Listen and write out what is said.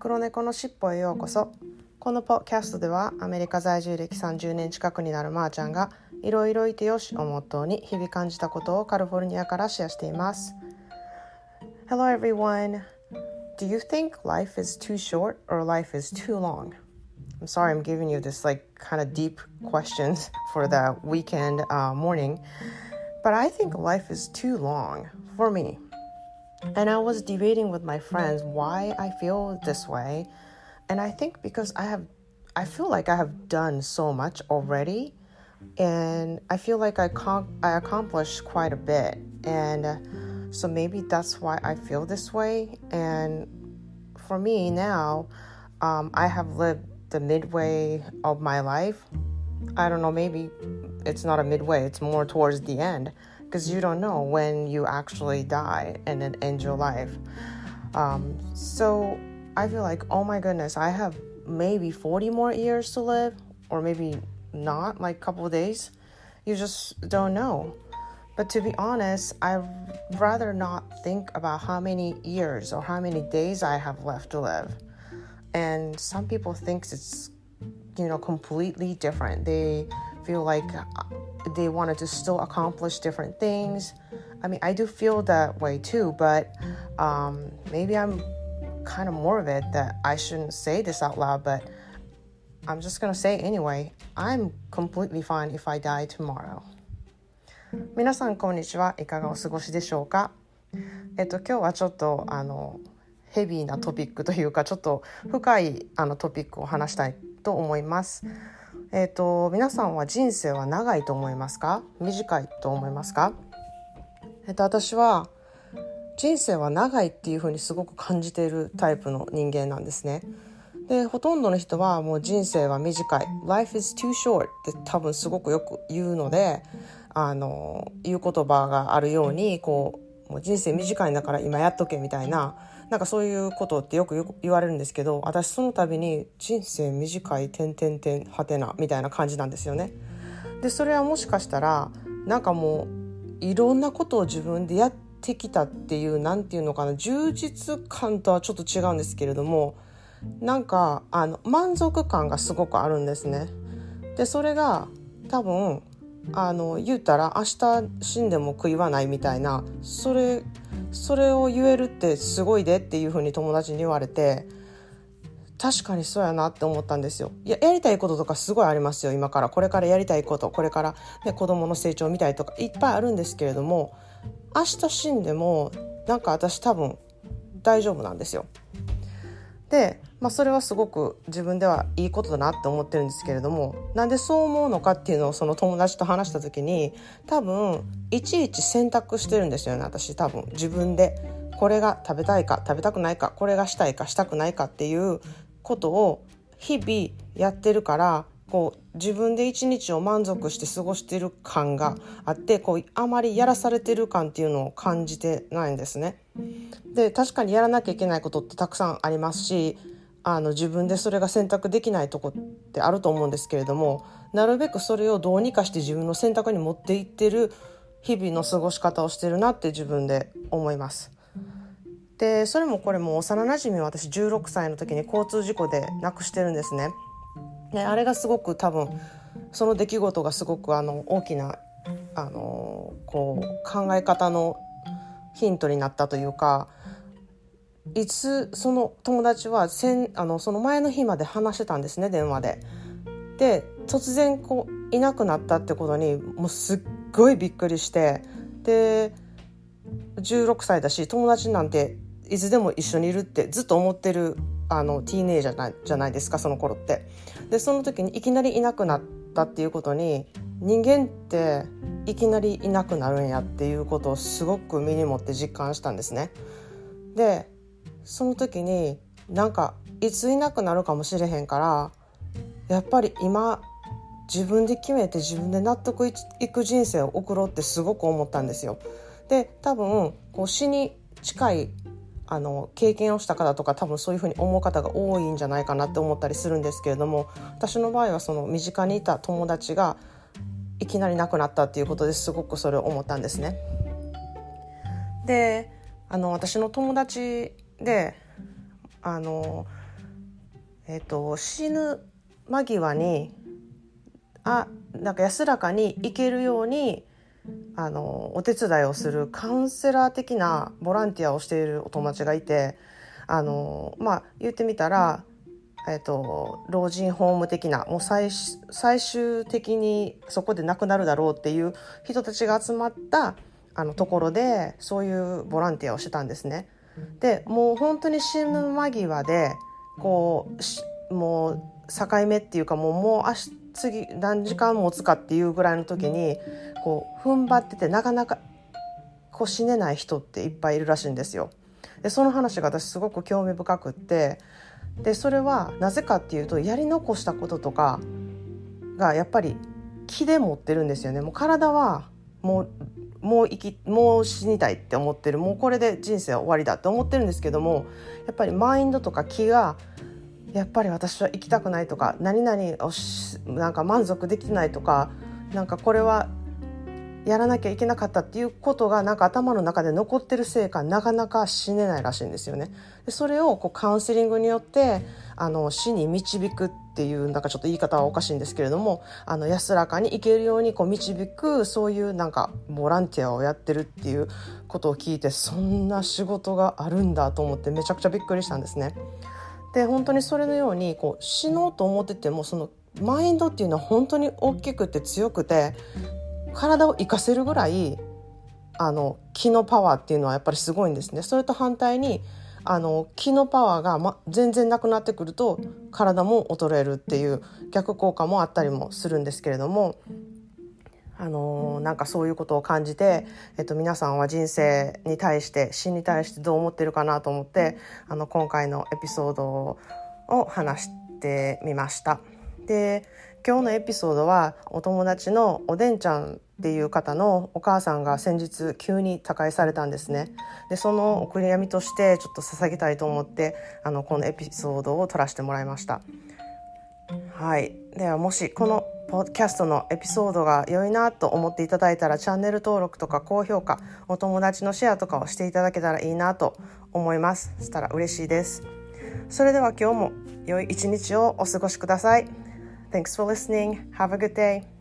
黒猫のしっぽへようこそこのポッキャストではアメリカ在住歴30年近くになるまーちゃんがいろいろいてよしをモットーに日々感じたことをカリフォルニアからシェアしています Hello everyone Do you think life is too short or life is too long? I'm sorry I'm giving you this like kind of deep questions for the weekend uh, morning but I think life is too long for me And I was debating with my friends why I feel this way. And I think because I have, I feel like I have done so much already. And I feel like I, com- I accomplished quite a bit. And uh, so maybe that's why I feel this way. And for me now, um, I have lived the midway of my life. I don't know, maybe it's not a midway, it's more towards the end because you don't know when you actually die and then end your life. Um, so I feel like, oh my goodness, I have maybe 40 more years to live, or maybe not, like a couple of days. You just don't know. But to be honest, I'd rather not think about how many years or how many days I have left to live. And some people think it's, you know, completely different. They feel like they wanted to still accomplish different things. I mean, I do feel that way too, but um, maybe I'm kind of more of it that I shouldn't say this out loud, but I'm just gonna say anyway. I'm completely fine if I die tomorrow. 皆さんこんにちはいかがお過ごしでしょうかえっと今日はちょっとあのヘビーなトピックというかちょっと深いあのトピックを話したいと思います。えっ、ー、と皆さんは人生は長いと思いますか？短いと思いますか？えっ、ー、と私は人生は長いっていうふうにすごく感じているタイプの人間なんですね。でほとんどの人はもう人生は短い「Life is too short」って多分すごくよく言うのであの言う言葉があるようにこうもう人生短いんだから今やっとけみたいななんかそういうことってよく言われるんですけど私その度に人生短い点点点はてなみたいな感じなんですよね。でそれはもしかしたらなんかもういろんなことを自分でやってきたっていう何て言うのかな充実感とはちょっと違うんですけれどもなんかあの満足感がすごくあるんですね。でそれが多分あの言うたら明日死んでも悔いはないみたいなそれそれを言えるってすごいでっていうふうに友達に言われて確かにそうやなって思ったんですよ。ややりたいこととかすごいありますよ今からこれからやりたいことこれから、ね、子供の成長を見たいとかいっぱいあるんですけれども明日死んでもなんか私多分大丈夫なんですよ。でまあ、それはすごく自分ではいいことだなって思ってるんですけれどもなんでそう思うのかっていうのをその友達と話した時に多分いちいち選択してるんですよね私多分。自分でこれが食べたいか食べたくないかこれがしたいかしたくないかっていうことを日々やってるからこう自分で一日を満足して過ごしてる感があってこうあまりやらされてる感っていうのを感じてないんですね。で確かにやらなきゃいけないことってたくさんありますしあの自分でそれが選択できないとこってあると思うんですけれどもなるべくそれをどうにかして自分の選択に持っていってる日々の過ごし方をしてるなって自分で思います。でそれもこれも幼なじみ私16歳の時に交通事故で亡くしてるんですね。であれがすごく多分その出来事がすごくあの大きなあのこう考え方のヒントになったというかいつその友達はせあのその前の日まで話してたんですね電話で。で突然こういなくなったってことにもうすっごいびっくりしてで16歳だし友達なんていつでも一緒にいるってずっと思ってるあのティーネイジャーじゃないですかその頃って。でその時にいきなりいなくなったっていうことに人間っていきなりいなくなるんやっていうことをすごく身に持って実感したんですね。でその時になんかいついなくなるかもしれへんからやっぱり今自分で決めて自分で納得いく人生を送ろうってすごく思ったんですよ。で多分こう死に近いあの経験をした方とか多分そういうふうに思う方が多いんじゃないかなって思ったりするんですけれども私の場合はその身近にいた友達がいきなり亡くなったっていうことですごくそれを思ったんですね。であの私の友達であのえーと、死ぬ間際にあなんか安らかに行けるようにあのお手伝いをするカウンセラー的なボランティアをしているお友達がいてあのまあ言ってみたら、えーと、老人ホーム的なもう最最終的にそこで亡くなるだろうっていう人たちが集まったあのところでそういうボランティアをしてたんですね。でもう本当に死ぬ間際でこうもう境目っていうかもうもう明日次何時間持つかっていうぐらいの時にこう踏ん張っててなかなかこう死ねない人っていっぱいいるらしいんですよ。でその話が私すごく興味深くってでそれはなぜかっていうとやり残したこととかがやっぱり気で持ってるんですよね。もう体はもうもう生きもう死にたいって思ってるもうこれで人生は終わりだって思ってるんですけどもやっぱりマインドとか気がやっぱり私は生きたくないとか何々をなんか満足できないとかなんかこれはやらなきゃいけなかったっていうことがなんか頭の中で残ってるせいかなかなか死ねないらしいんですよね。でそれをこうカウンセリングによってあの死に導くっていうなんかちょっと言い方はおかしいんですけれどもあの安らかに生けるようにこう導くそういうなんかボランティアをやってるっていうことを聞いてそんな仕事があるんだと思ってめちゃくちゃびっくりしたんですね。で本当にそれのようにこう死のうと思っててもそのマインドっていうのは本当に大きくて強くて体を生かせるぐらいあの気のパワーっていうのはやっぱりすごいんですね。それと反対にあの気のパワーが、ま、全然なくなってくると体も衰えるっていう逆効果もあったりもするんですけれどもあのなんかそういうことを感じて、えっと、皆さんは人生に対して死に対してどう思ってるかなと思ってあの今回のエピソードを話してみました。で今日のエピソードはお友達のおでんちゃんっていう方のお母さんが先日急に他界されたんですね。でそのお悔やみとしてちょっと捧げたいと思ってあのこのエピソードを撮らせてもらいました。はい。ではもしこのポッドキャストのエピソードが良いなと思っていただいたらチャンネル登録とか高評価お友達のシェアとかをしていただけたらいいなと思いますそしたら嬉しいですそれでは今日も良い一日をお過ごしください Thanks for listening. Have a good day.